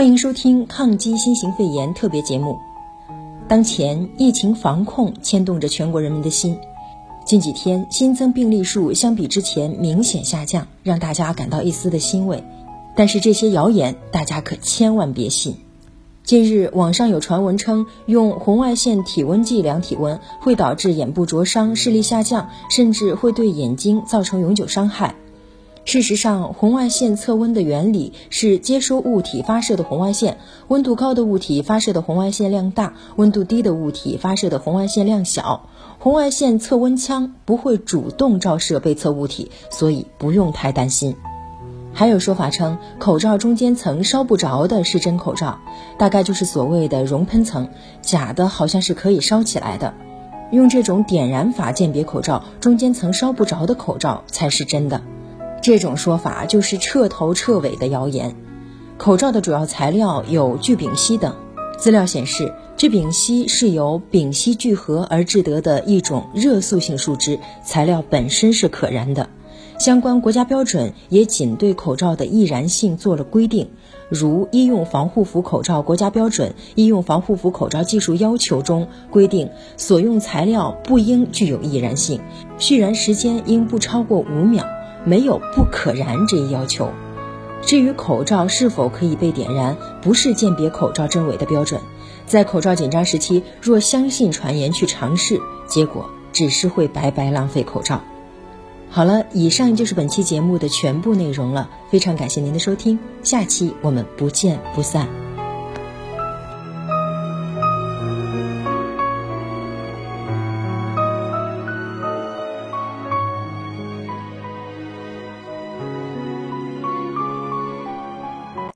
欢迎收听抗击新型肺炎特别节目。当前疫情防控牵动着全国人民的心，近几天新增病例数相比之前明显下降，让大家感到一丝的欣慰。但是这些谣言大家可千万别信。近日网上有传闻称，用红外线体温计量体温会导致眼部灼伤、视力下降，甚至会对眼睛造成永久伤害。事实上，红外线测温的原理是接收物体发射的红外线，温度高的物体发射的红外线量大，温度低的物体发射的红外线量小。红外线测温枪不会主动照射被测物体，所以不用太担心。还有说法称，口罩中间层烧不着的是真口罩，大概就是所谓的熔喷层，假的好像是可以烧起来的。用这种点燃法鉴别口罩，中间层烧不着的口罩才是真的。这种说法就是彻头彻尾的谣言。口罩的主要材料有聚丙烯等。资料显示，聚丙烯是由丙烯聚合而制得的一种热塑性树脂，材料本身是可燃的。相关国家标准也仅对口罩的易燃性做了规定，如《医用防护服口罩国家标准》《医用防护服口罩技术要求》中规定，所用材料不应具有易燃性，续燃时间应不超过五秒。没有不可燃这一要求。至于口罩是否可以被点燃，不是鉴别口罩真伪的标准。在口罩紧张时期，若相信传言去尝试，结果只是会白白浪费口罩。好了，以上就是本期节目的全部内容了。非常感谢您的收听，下期我们不见不散。